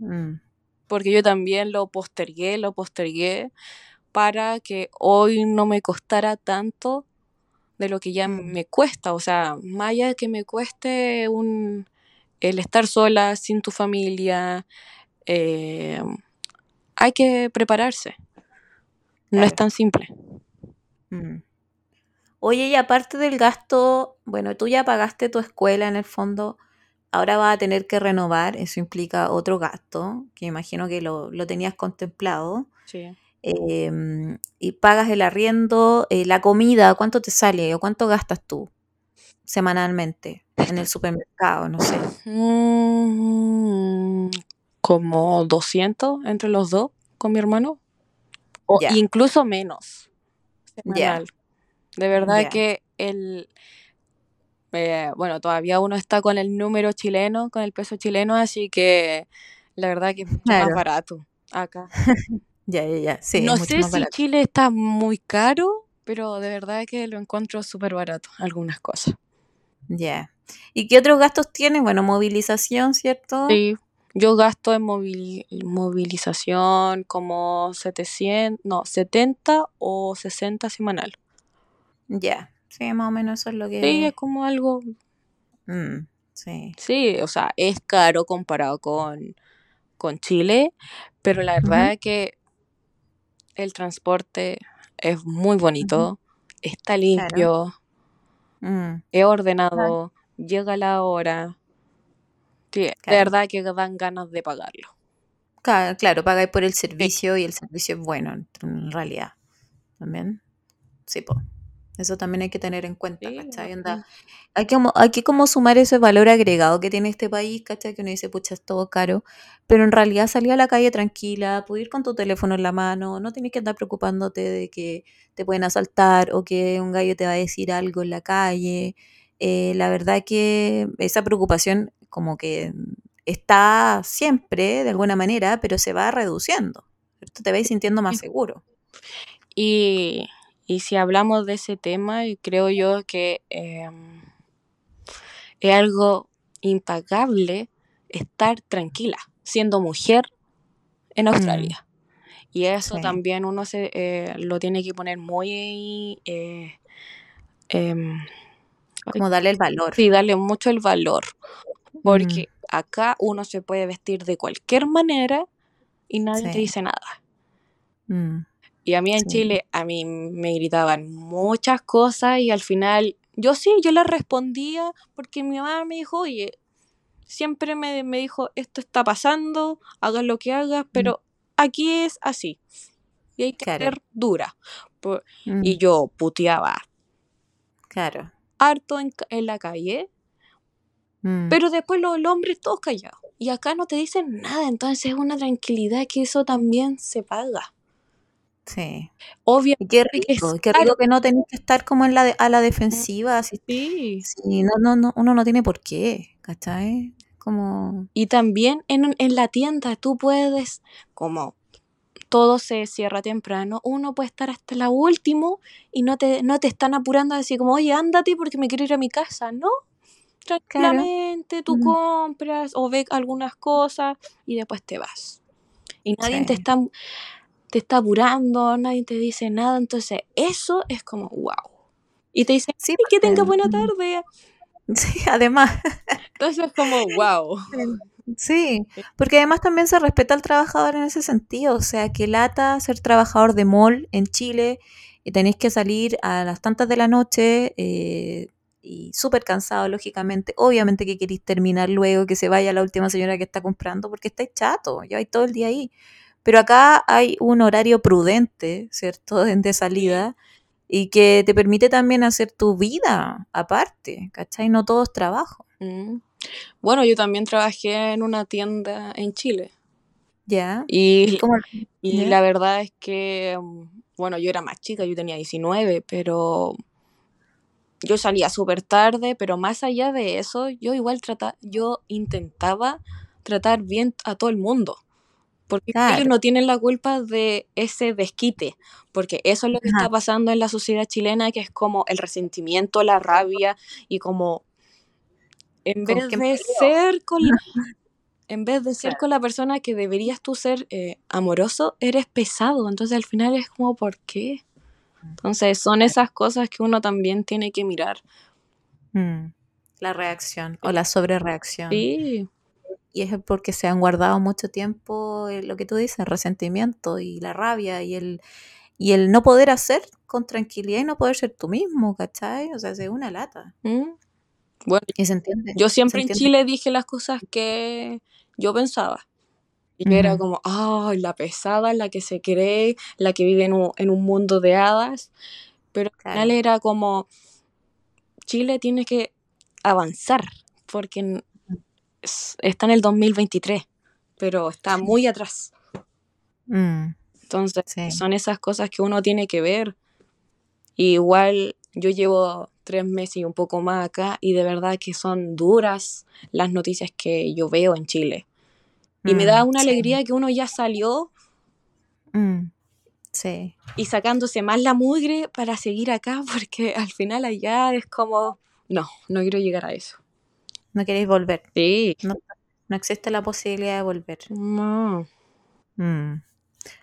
mm, porque yo también lo postergué, lo postergué para que hoy no me costara tanto de lo que ya mm. me cuesta, o sea, más allá de que me cueste un, el estar sola, sin tu familia, eh, hay que prepararse, no es tan simple. mm. Oye, y aparte del gasto, bueno, tú ya pagaste tu escuela en el fondo, ahora vas a tener que renovar, eso implica otro gasto, que imagino que lo, lo tenías contemplado. Sí. em, y pagas el arriendo, eh, la comida, ¿cuánto te sale o cuánto gastas tú semanalmente en el supermercado? No sé. Mm, como 200 entre los dos con mi hermano. O incluso menos semanal. De verdad que el... eh, bueno, todavía uno está con el número chileno, con el peso chileno, así que la verdad que es mucho más barato acá. Ya, ya, ya. Sí, No es mucho sé más si barato. Chile está muy caro, pero de verdad que lo encuentro súper barato, algunas cosas. Ya. ¿Y qué otros gastos tienes? Bueno, movilización, ¿cierto? Sí, yo gasto en movili- movilización como 700, no, 70 o 60 semanal. Ya. Sí, más o menos eso es lo Sí, es que... como algo, mm, sí. sí, o sea, es caro comparado con, con Chile, pero la verdad es que el transporte es muy bonito, está Claro. limpio, Mm, es claro. ordenado, llega la hora. Sí, de Claro. verdad que dan ganas de pagarlo. Ca- Claro, pagáis por el Sí, servicio y el servicio es bueno en, realidad. También. Sí, po. Eso también hay que tener en cuenta, sí, ¿cachai? no. hay que, hay que como sumar ese valor agregado que tiene este país, ¿cachai? Que uno dice, pucha, es todo caro, pero en realidad salir a la calle tranquila, puedes ir con tu teléfono en la mano, no tienes que andar preocupándote de que te pueden asaltar o que un gallo te va a decir algo en la calle. Eh, la verdad que esa preocupación como que está siempre, de alguna manera, pero se va reduciendo. Te vas sintiendo más seguro. Y, Y si hablamos de ese tema, creo yo que em, es algo impagable estar tranquila siendo mujer en Australia. Y eso Sí. también uno se eh, lo tiene que poner muy... eh, em, Como darle el valor. sí, darle mucho el valor. Porque acá uno se puede vestir de cualquier manera y nadie te dice nada. Mm, Y a mí en Sí. Chile, a mí me gritaban muchas cosas y al final, yo sí, yo les respondía porque mi mamá me dijo, oye, siempre me, me dijo, esto está pasando, hagas lo que hagas, pero aquí es así. Y hay que Claro. ser dura. Por- mm, Y yo puteaba Claro. harto en, en la calle, Mm, pero después los, los hombres todos callados. Y acá no te dicen nada, entonces es una tranquilidad que eso también se paga. Sí. Obviamente Y qué rico, qué rico que no tenés que estar como en la de- a la defensiva, así, Sí. sí, no, no, no, uno no tiene por qué, ¿cachai? Como, Y también en, en la tienda tú puedes, como todo se cierra temprano, uno puede estar hasta la última y no te, no te están apurando a decir como, oye, ándate porque me quiero ir a mi casa, ¿no? Tranquilamente tú Mm. compras o ves algunas cosas y después te vas. Y nadie te está, te está apurando, nadie te dice nada, entonces eso es como, wow. Y te dicen, sí, "Ay, que tenga porque- buena tarde. Sí, además, Entonces es como, wow. sí, porque además también se respeta al trabajador en ese sentido, o sea, que lata ser trabajador de mall en Chile y tenéis que salir a las tantas de la noche eh, y súper cansado, lógicamente, obviamente que queréis terminar luego, que se vaya la última señora que está comprando, porque estáis chato, lleváis todo el día ahí. Pero acá hay un horario prudente, ¿cierto?, de salida y que te permite también hacer tu vida aparte, ¿cachai? No todo es trabajo, Mm. Bueno, yo también trabajé en una tienda en Chile ¿ya? y, la verdad es que, mm, bueno, yo era más chica, yo tenía 19, pero yo salía súper tarde, pero más allá de eso, yo igual trata, yo intentaba tratar bien a todo el mundo. Porque Claro. ellos no tienen la culpa de ese desquite, porque eso es lo que Ajá. está pasando en la sociedad chilena, que es como el resentimiento, la rabia y como en ¿Con vez de ser con la, en vez de ser Claro. con la persona que deberías tú ser eh, amoroso, eres pesado. Entonces al final es como, ¿por qué? Entonces son esas cosas que uno también tiene que mirar. Mm, La reacción o la sobrereacción. Sí, Y es porque se han guardado mucho tiempo eh, lo que tú dices, el resentimiento y la rabia y el, y el no poder hacer con tranquilidad y no poder ser tú mismo, ¿cachai? O sea, es una lata. ¿Mm? Bueno, Y se entiende. yo siempre en entiende. Chile dije las cosas que yo pensaba. Y yo era Ujú. como, ay, la pesada, la que se cree, la que vive en un, en un mundo de hadas. Pero al final Claro. era como, Chile tiene que avanzar, porque en- está en el 2023, pero está muy atrás. Mm, Entonces, Sí. son esas cosas que uno tiene que ver. Y igual yo llevo tres meses y un poco más acá y de verdad que son duras las noticias que yo veo en Chile. Y me da mm, una sí, alegría que uno ya salió mm, sí. y sacándose más la mugre para seguir acá, porque al final allá es como, no, no quiero llegar a eso. No queréis volver. Sí. No, no existe la posibilidad de volver. No. Mm.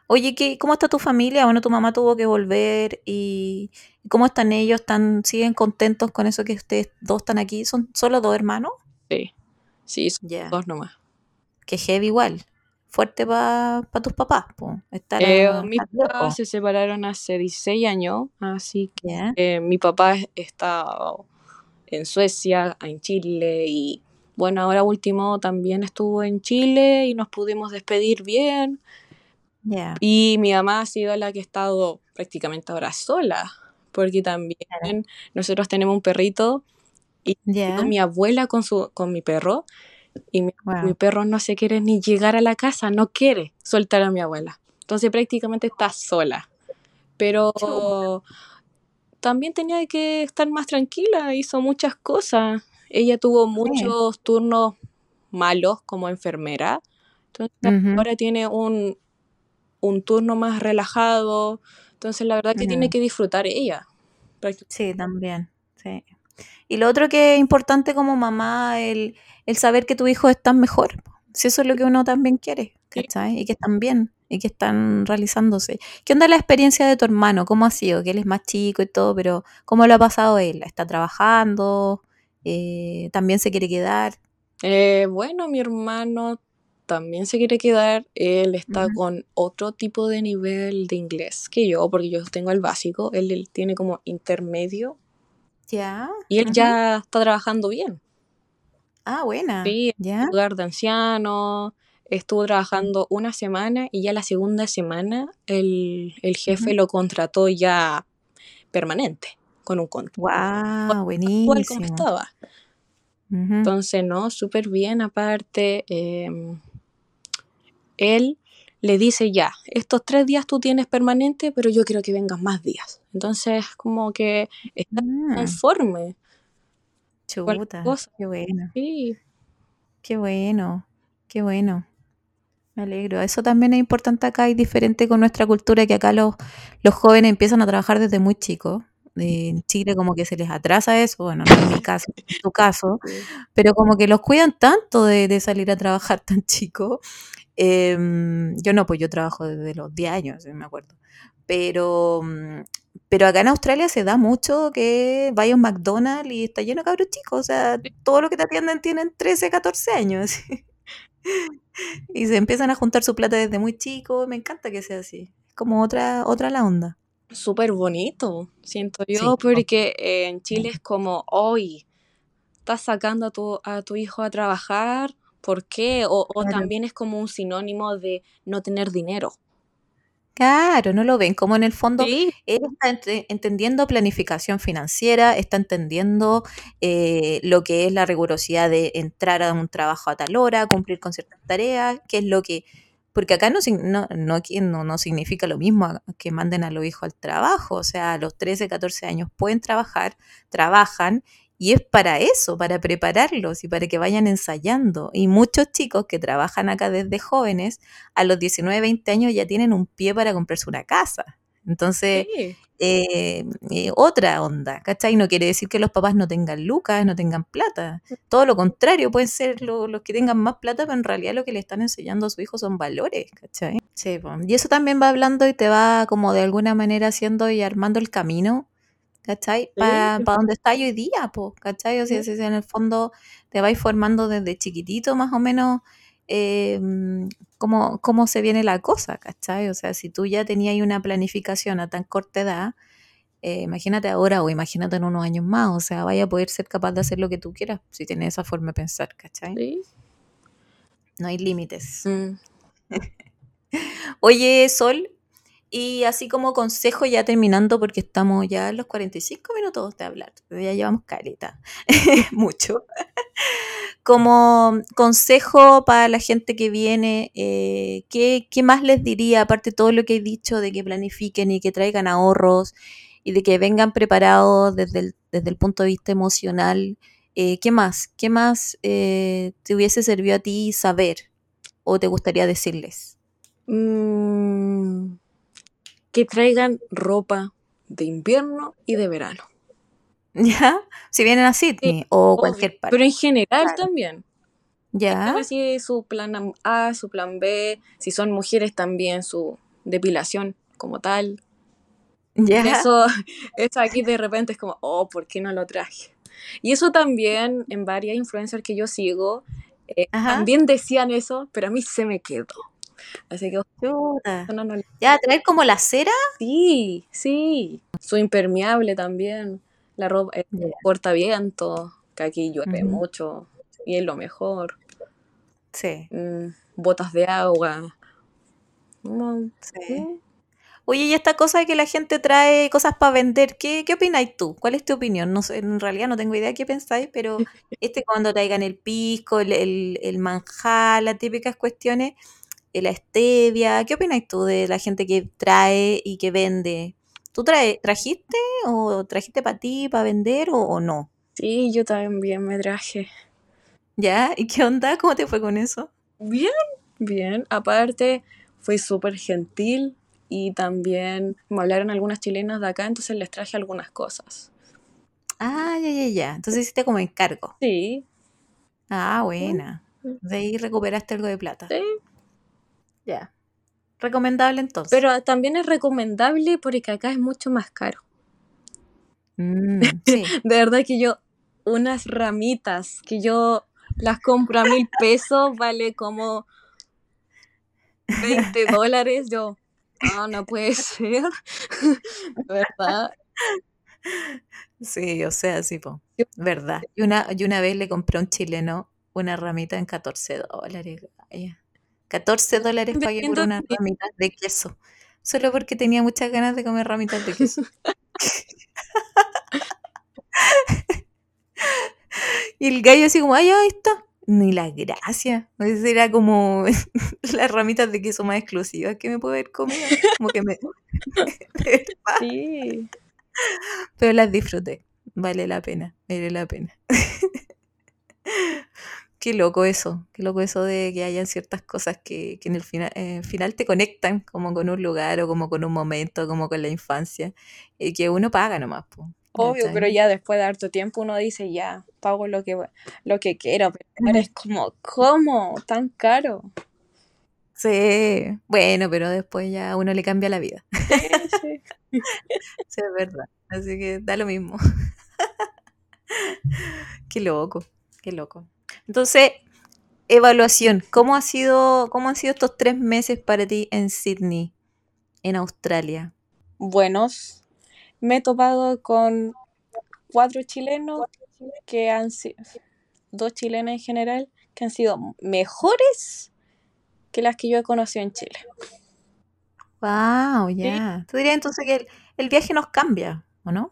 Oye, ¿qué, ¿cómo está tu familia? Bueno, tu mamá tuvo que volver y ¿cómo están ellos? ¿Están, ¿Siguen contentos con eso que ustedes dos están aquí? ¿Son solo dos hermanos? Sí. Sí, son Ya. dos nomás. Que heavy igual. Fuerte para tus papás. Estar Eh, a- mis papás se separaron hace 16 años, así que eh, mi papá está en Suecia, en Chile y bueno, ahora último también estuvo en Chile y nos pudimos despedir bien. Ya. Y mi mamá ha sido la que ha estado prácticamente ahora sola, porque también nosotros tenemos un perrito y vino mi abuela con, su, con mi perro y mi, Wow. mi perro no se quiere ni llegar a la casa, no quiere soltar a mi abuela. Entonces prácticamente está sola. Pero. También tenía que estar más tranquila, hizo muchas cosas. Ella tuvo muchos turnos malos como enfermera. Entonces ahora tiene un, un turno más relajado, Entonces, la verdad que tiene que disfrutar ella. Sí, también. Sí. Y lo otro que es importante como mamá, el, el saber que tus hijos están mejor. Si eso es lo que uno también quiere, Sí. ¿cachai? Y que están bien, y que están realizándose. ¿Qué onda la experiencia de tu hermano? ¿Cómo ha sido? Que él es más chico y todo, pero ¿cómo lo ha pasado él? ¿Está trabajando? Eh, ¿También se quiere quedar? Eh, bueno, mi hermano también se quiere quedar. Él está con otro tipo de nivel de inglés que yo, porque yo tengo el básico. Él, él tiene como intermedio Ya. y él ya está trabajando bien. Ah, buena. Sí, en Ya. lugar de ancianos. Estuvo trabajando una semana y ya la segunda semana el, el jefe lo contrató ya permanente, con un contrato Wow, igual como buenísimo. estaba. Entonces, no, súper bien. Aparte, em, él le dice ya, estos tres días tú tienes permanente, pero yo quiero que vengas más días. Entonces, como que está Mm, conforme. Chuta, cosa. qué bueno. Sí, Qué bueno, qué bueno. Me alegro. Eso también es importante acá y diferente con nuestra cultura, que acá los, los jóvenes empiezan a trabajar desde muy chicos. En Chile como que se les atrasa eso, bueno, no en mi caso, en tu caso, pero como que los cuidan tanto de, de salir a trabajar tan chicos. Em, yo no, pues yo trabajo desde los 10 años, me acuerdo. Pero, pero acá en Australia se da mucho que vaya a un McDonald's y está lleno de cabros chicos. O sea, todo lo que te atienden tienen 13, 14 años. Y se empiezan a juntar su plata desde muy chico. Me encanta que sea así. Es como otra, otra la onda. Súper bonito, siento yo, po. porque eh, en Chile es como, hoy estás sacando a tu, a tu hijo a trabajar, ¿por qué? O, o Claro. también es como un sinónimo de no tener dinero. Claro, no lo ven. Como en el fondo Sí, él está ente- entendiendo planificación financiera, está entendiendo eh, lo que es la rigurosidad de entrar a un trabajo a tal hora, cumplir con ciertas tareas, que es lo que... Porque acá no, no, no, no, significa lo mismo que manden a los hijos al trabajo. O sea, a los 13, 14 años pueden trabajar, trabajan, y es para eso, para prepararlos y para que vayan ensayando. Y muchos chicos que trabajan acá desde jóvenes, a los 19, 20 años ya tienen un pie para comprarse una casa. Entonces, sí, eh, eh, otra onda, ¿cachai? No quiere decir que los papás no tengan lucas, no tengan plata. Todo lo contrario, pueden ser lo- los que tengan más plata, pero en realidad lo que le están enseñando a su hijo son valores, ¿cachai? Sí, y eso también va hablando y te va como de alguna manera haciendo y armando el camino, ¿cachai? Para sí, donde está hoy día, po, ¿cachai? O sea, sí. si en el fondo te vais formando desde chiquitito más o menos eh, cómo, cómo se viene la cosa, ¿cachai? O sea, si tú ya tenías una planificación a tan corta edad, eh, imagínate ahora o imagínate en unos años más, o sea, vaya a poder ser capaz de hacer lo que tú quieras si tienes esa forma de pensar, ¿cachai? Sí. No hay límites. Mm. Oye, Sol, y así como consejo ya terminando porque estamos ya en los 45 minutos de hablar, ya llevamos careta, mucho. Como consejo para la gente que viene, eh, ¿qué, qué más les diría, aparte de todo lo que he dicho, de que planifiquen y que traigan ahorros y de que vengan preparados desde el, desde el punto de vista emocional? Eh, ¿Qué más? ¿Qué más eh, te hubiese servido a ti saber o te gustaría decirles? Mm, que traigan ropa de invierno y de verano. ¿Ya? Si vienen a Sí, Sydney o obvio. cualquier parte. Pero en general Claro. también. ¿Ya? Así su plan A, su plan B. Si son mujeres también su depilación como tal. ¿Ya? Eso, eso aquí de repente es como, oh, ¿por qué no lo traje? Y eso también en varias influencers que yo sigo, eh, también decían eso, pero a mí se me quedó. Así que Chuta. no, no, no. ¿Ya? ¿Traer como la cera? Sí, sí. Su impermeable también. La ropa, eh, Ya. cortaviento, que aquí llueve mucho y es lo mejor. Sí, Mm, botas de agua. Mm, sí. mm. Oye, y esta cosa de que la gente trae cosas para vender, ¿qué, qué opináis tú? ¿Cuál es tu opinión? No sé, en realidad no tengo idea de qué pensáis, pero este cuando traigan el pisco, el, el, el manjar, las típicas cuestiones, eh, la stevia, ¿qué opináis tú de la gente que trae y que vende? ¿Tú trae, trajiste o trajiste para ti, para vender o, o no? Sí, yo también me traje. ¿Ya? ¿Y qué onda? ¿Cómo te fue con eso? Bien, bien. Aparte, fue súper gentil y también me hablaron algunas chilenas de acá, entonces les traje algunas cosas. Ah, ya, ya, ya. Entonces hiciste como encargo. Sí. Ah, buena. De ahí recuperaste algo de plata. Sí. Ya. Recomendable entonces. Pero también es recomendable porque acá es mucho más caro. Mm, sí. De verdad que yo, unas ramitas que yo las compro a mil pesos, vale como 20 dólares. Yo, no, no puede ser. De verdad. Sí, o sea, sí, po. Verdad. Y una, y una vez le compré a un chileno una ramita en 14 dólares. gaya. 14 dólares pagué por unas ti- ramitas de queso. Solo porque tenía muchas ganas de comer ramitas de queso. y el gallo así como, ay, ahí está. Ni la gracia. Era como las ramitas de queso más exclusivas que me puedo haber comido. Como que me... Sí. Pero las disfruté. Vale la pena, vale la pena. Qué loco eso, qué loco eso de que hayan ciertas cosas que, que en el final, eh, final te conectan como con un lugar o como con un momento, como con la infancia, y que uno paga nomás. po, Obvio, pero ya después de harto tiempo uno dice, ya, pago lo que, lo que quiero, pero es como, ¿cómo? ¿Tan caro? Sí, bueno, pero después ya uno le cambia la vida. Sí, sí. Sí, es verdad. Así que da lo mismo. Qué loco, qué loco. Entonces, evaluación. ¿Cómo ha sido, cómo han sido estos tres meses para ti en Sydney, en Australia? Buenos. Me he topado con cuatro chilenos que han sido, dos chilenas en general, que han sido mejores que las que yo he conocido en Chile. Wow, ya. Tú dirías entonces que el, el viaje nos cambia, ¿o no?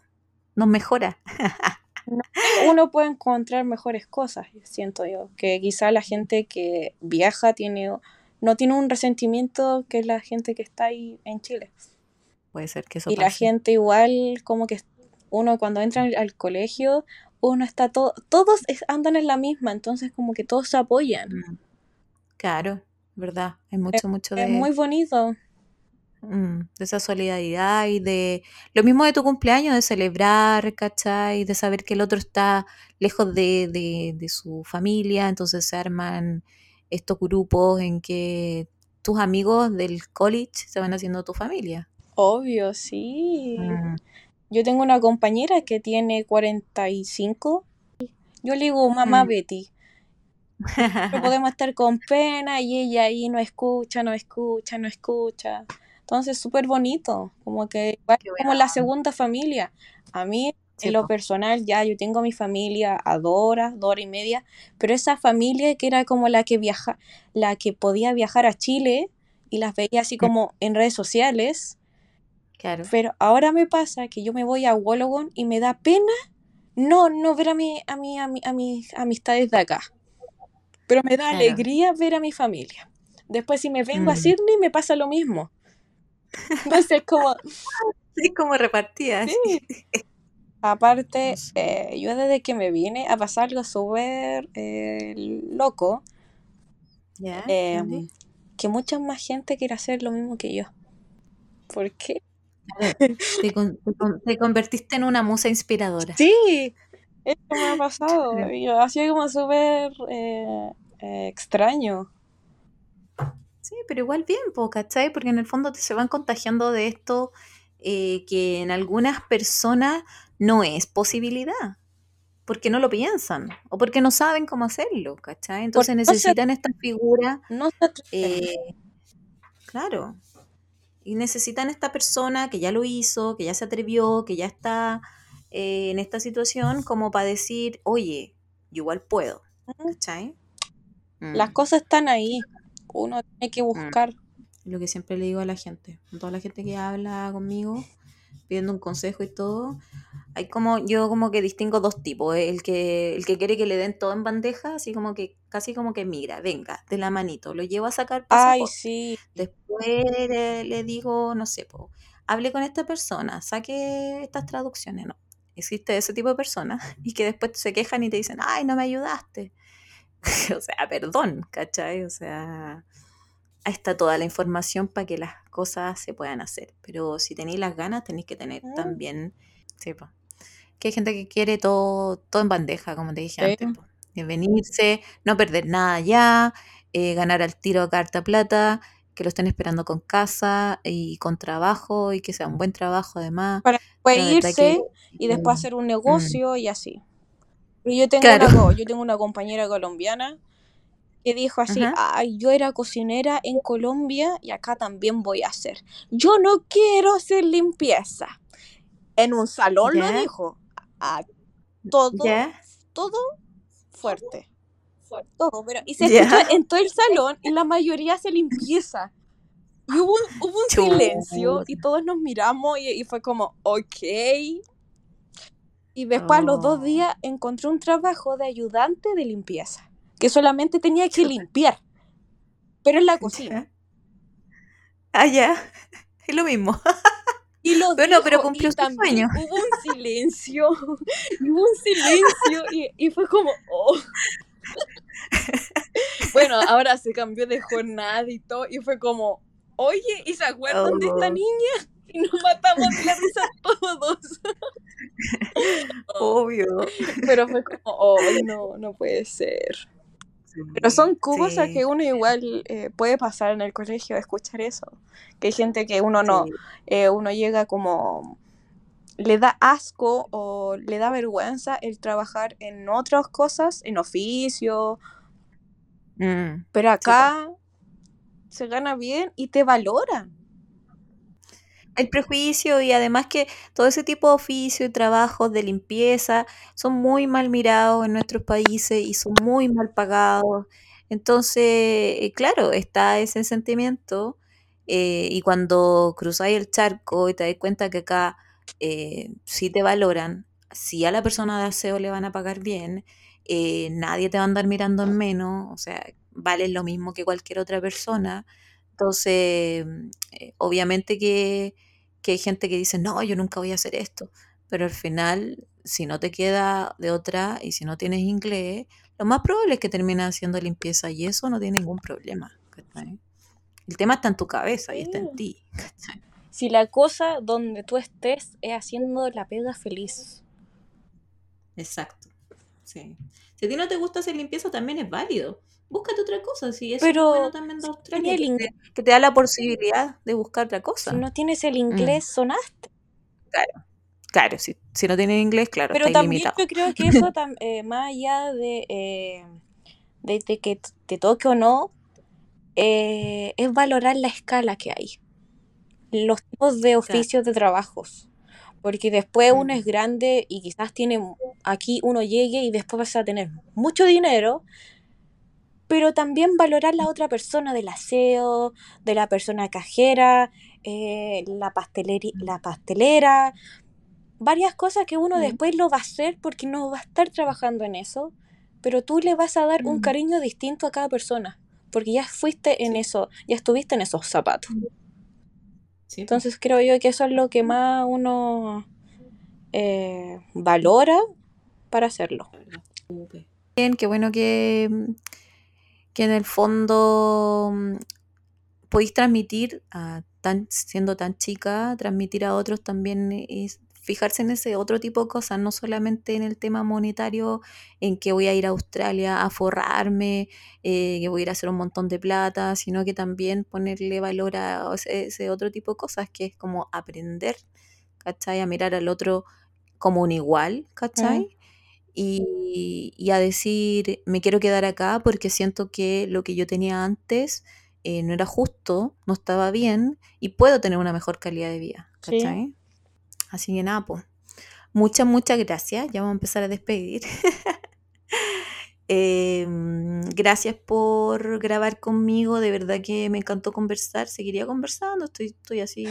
Nos mejora. Uno puede encontrar mejores cosas, siento yo, que quizá la gente que viaja tiene, no tiene un resentimiento que la gente que está ahí en Chile. Puede ser que eso Y la gente igual, como que uno cuando entra al, colegio, uno está todo, todos es- andan en la misma, entonces como que todos se apoyan. Mm, Claro, verdad. Hay mucho, mucho Es de, muy bonito. Mm, de esa solidaridad y de lo mismo de tu cumpleaños, de celebrar, ¿cachai? De saber que el otro está lejos de, de, de su familia, entonces se arman estos grupos en que tus amigos del college se van haciendo tu familia. Obvio, sí. Mm, Yo tengo una compañera que tiene 45. Yo le digo mamá Mm. Betty. Podemos estar con pena y ella ahí no escucha, no escucha, no escucha. Entonces, súper bonito. Como que igual como la segunda familia. A mí, Sí, en lo personal, ya yo tengo mi familia a dos horas, dos horas y media, pero esa familia que era como la que viaja, la que podía viajar a Chile y las veía así como en redes sociales. Claro. Pero ahora me pasa que yo me voy a Wollongong y me da pena no, no ver a mi, a mi, a mi- a mis amistades de acá. Pero me da Claro. alegría ver a mi familia. Después si me vengo a Mm. Sydney me pasa lo mismo. Entonces como, Sí, como repartidas. sí. Aparte, No sé. eh, yo desde que me vine a pasar algo súper eh, loco, eh, ¿Entendí? que mucha más gente quiere hacer lo mismo que yo. ¿Por qué? Te, con- te con- te convertiste en una musa inspiradora. Sí, eso me ha pasado. Ha sido como súper eh, eh, extraño. Sí, pero igual bien, po, ¿cachai? Porque en el fondo te se van contagiando de esto eh, que en algunas personas no es posibilidad, porque no lo piensan o porque no saben cómo hacerlo, ¿cachai? Entonces Porque no se, necesitan esta figura, no se eh, claro, y necesitan esta persona que ya lo hizo, que ya se atrevió, que ya está eh, en esta situación como para decir, oye, yo igual puedo, ¿cachai? Las Mm, cosas están ahí. Uno tiene que mm. buscar. lo que siempre le digo a la gente, a toda la gente que habla conmigo, pidiendo un consejo y todo, hay como, yo como que distingo dos tipos, eh, el que, el que quiere que le den todo en bandeja, así como que, casi como que migra, venga, de la manito, lo llevo a sacar Ay, pasaporte. sí. Después le, le digo, no sé, po, hable con esta persona, saque estas traducciones, no. Existe ese tipo de personas y que después se quejan y te dicen, ay, no me ayudaste. o sea, perdón, ¿cachai? O sea, ahí está toda la información para que las cosas se puedan hacer. Pero si tenéis las ganas, tenéis que tener Mm. también, sí, po. que hay gente que quiere todo, todo en bandeja, como te dije Sí. antes, po. De venirse, no perder nada ya, eh, ganar al tiro carta plata, que lo estén esperando con casa y con trabajo y que sea un buen trabajo además. Para que- irse y después Mm, hacer un negocio y así. Yo tengo, Claro. una, yo tengo una compañera colombiana que dijo así, Ajá. ay, yo era cocinera en Colombia y acá también voy a hacer. Yo no quiero hacer limpieza. En un salón Ya. lo dijo. A todo, ¿Ya? todo fuerte. Todo, pero y se Ya. escuchó en todo el salón y la mayoría hace limpieza. Y hubo un, hubo un silencio y todos nos miramos y, y fue como, ok. Y después a los dos Oh. días encontré un trabajo de ayudante de limpieza, que solamente tenía que limpiar, pero en la cocina. Ah, ya. Es lo mismo. Y lo Bueno, pero cumplió su sueño. hubo un silencio, y hubo un silencio y, y fue como, oh. Bueno, ahora se cambió de jornada y todo, y fue como, oye, ¿y se acuerdan de esta Oh. niña? Y nos matamos de la risa todos. Obvio. Pero fue como, oh, no, no puede ser. Pero son cosas Sí, que uno igual eh, puede pasar en el colegio, escuchar eso. Que hay gente que uno no, sí. eh, uno llega como, le da asco o le da vergüenza el trabajar en otras cosas, en oficio, Mm. pero po. acá se gana bien y te valoran. El prejuicio y además que todo ese tipo de oficio y trabajos de limpieza son muy mal mirados en nuestros países y son muy mal pagados. Entonces, eh, claro, está ese sentimiento eh, y cuando cruzáis el charco y te das cuenta que acá eh, sí te valoran, si a la persona de aseo le van a pagar bien, eh, nadie te va a andar mirando en menos, o sea, vales lo mismo que cualquier otra persona. Entonces, obviamente que, que hay gente que dice, no, yo nunca voy a hacer esto, pero al final, si no te queda de otra y si no tienes inglés, lo más probable es que termines haciendo limpieza y eso no tiene ningún problema. ¿cachai? El tema está en tu cabeza y está en ti. ¿cachai? Si la cosa donde tú estés es haciendo la pega feliz. Exacto. Sí. Si a ti no te gusta hacer limpieza, también es válido. Búscate otra cosa, si eso es Pero bueno también de Australia, el que inglés, te, que te da la posibilidad de buscar otra si cosa. no tienes el Mm, inglés, sonaste. claro, claro, si, si no tienes inglés, claro, Pero también yo creo que eso, tam- eh, más allá de, eh, de, de que te toque o no, eh, es valorar la escala que hay, los tipos de Claro. oficios de trabajos. Porque después uno Mm, es grande y quizás tiene, aquí uno llegue y después vas a tener mucho dinero, pero también valorar la otra persona del aseo, de la persona cajera, eh, la pasteleri- la pastelera, varias cosas que uno mm, después lo va a hacer porque no va a estar trabajando en eso, pero tú le vas a dar un mm. cariño distinto a cada persona, porque ya fuiste en eso, ya estuviste en esos zapatos. sí, po. Entonces creo yo que eso es lo que más uno eh, valora para hacerlo. Bien, qué bueno que, mm, que en el fondo mm, podéis transmitir, tan, siendo tan chica, transmitir a otros también es fijarse en ese otro tipo de cosas, no solamente en el tema monetario, en que voy a ir a Australia a forrarme, eh, que voy a ir a hacer un montón de plata, sino que también ponerle valor a ese, otro tipo de cosas, que es como aprender, ¿cachai? A mirar al otro como un igual, ¿cachai? Y, y a decir, me quiero quedar acá porque siento que lo que yo tenía antes eh, no era justo, no estaba bien y puedo tener una mejor calidad de vida, Sí. ¿cachai? Así que nada, pues. Muchas, muchas gracias. Ya vamos a empezar a despedir. Em, gracias por grabar conmigo. De verdad que me encantó conversar. Seguiría conversando. Estoy, estoy así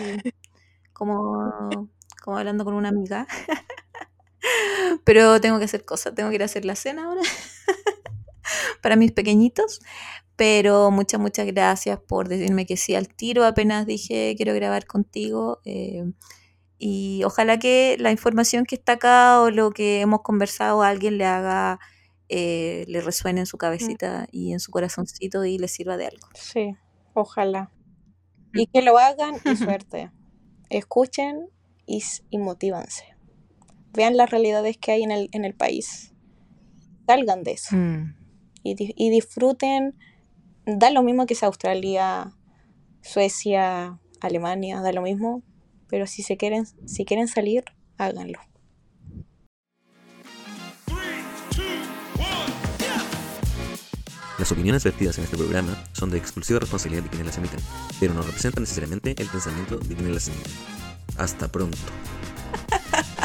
como, como hablando con una amiga. Pero tengo que hacer cosas. Tengo que ir a hacer la cena ahora para mis pequeñitos. Pero muchas, muchas gracias por decirme que sí al tiro. Apenas dije quiero grabar contigo. eh, y ojalá que la información que está acá o lo que hemos conversado a alguien le haga, eh, le resuene en su mm, cabecita y en su corazoncito y le sirva de algo. Sí, Ojalá. Y que lo hagan y suerte. Escuchen y, y motívanse. Vean las realidades que hay en el, en el país. Salgan de eso. Mm. Y, di- y disfruten. Da lo mismo que sea Australia, Suecia, Alemania, da lo mismo. Pero si se quieren, si quieren salir, háganlo. Las opiniones vertidas en este programa son de exclusiva responsabilidad de quienes las emiten, pero no representan necesariamente el pensamiento de quienes las emiten. Hasta pronto.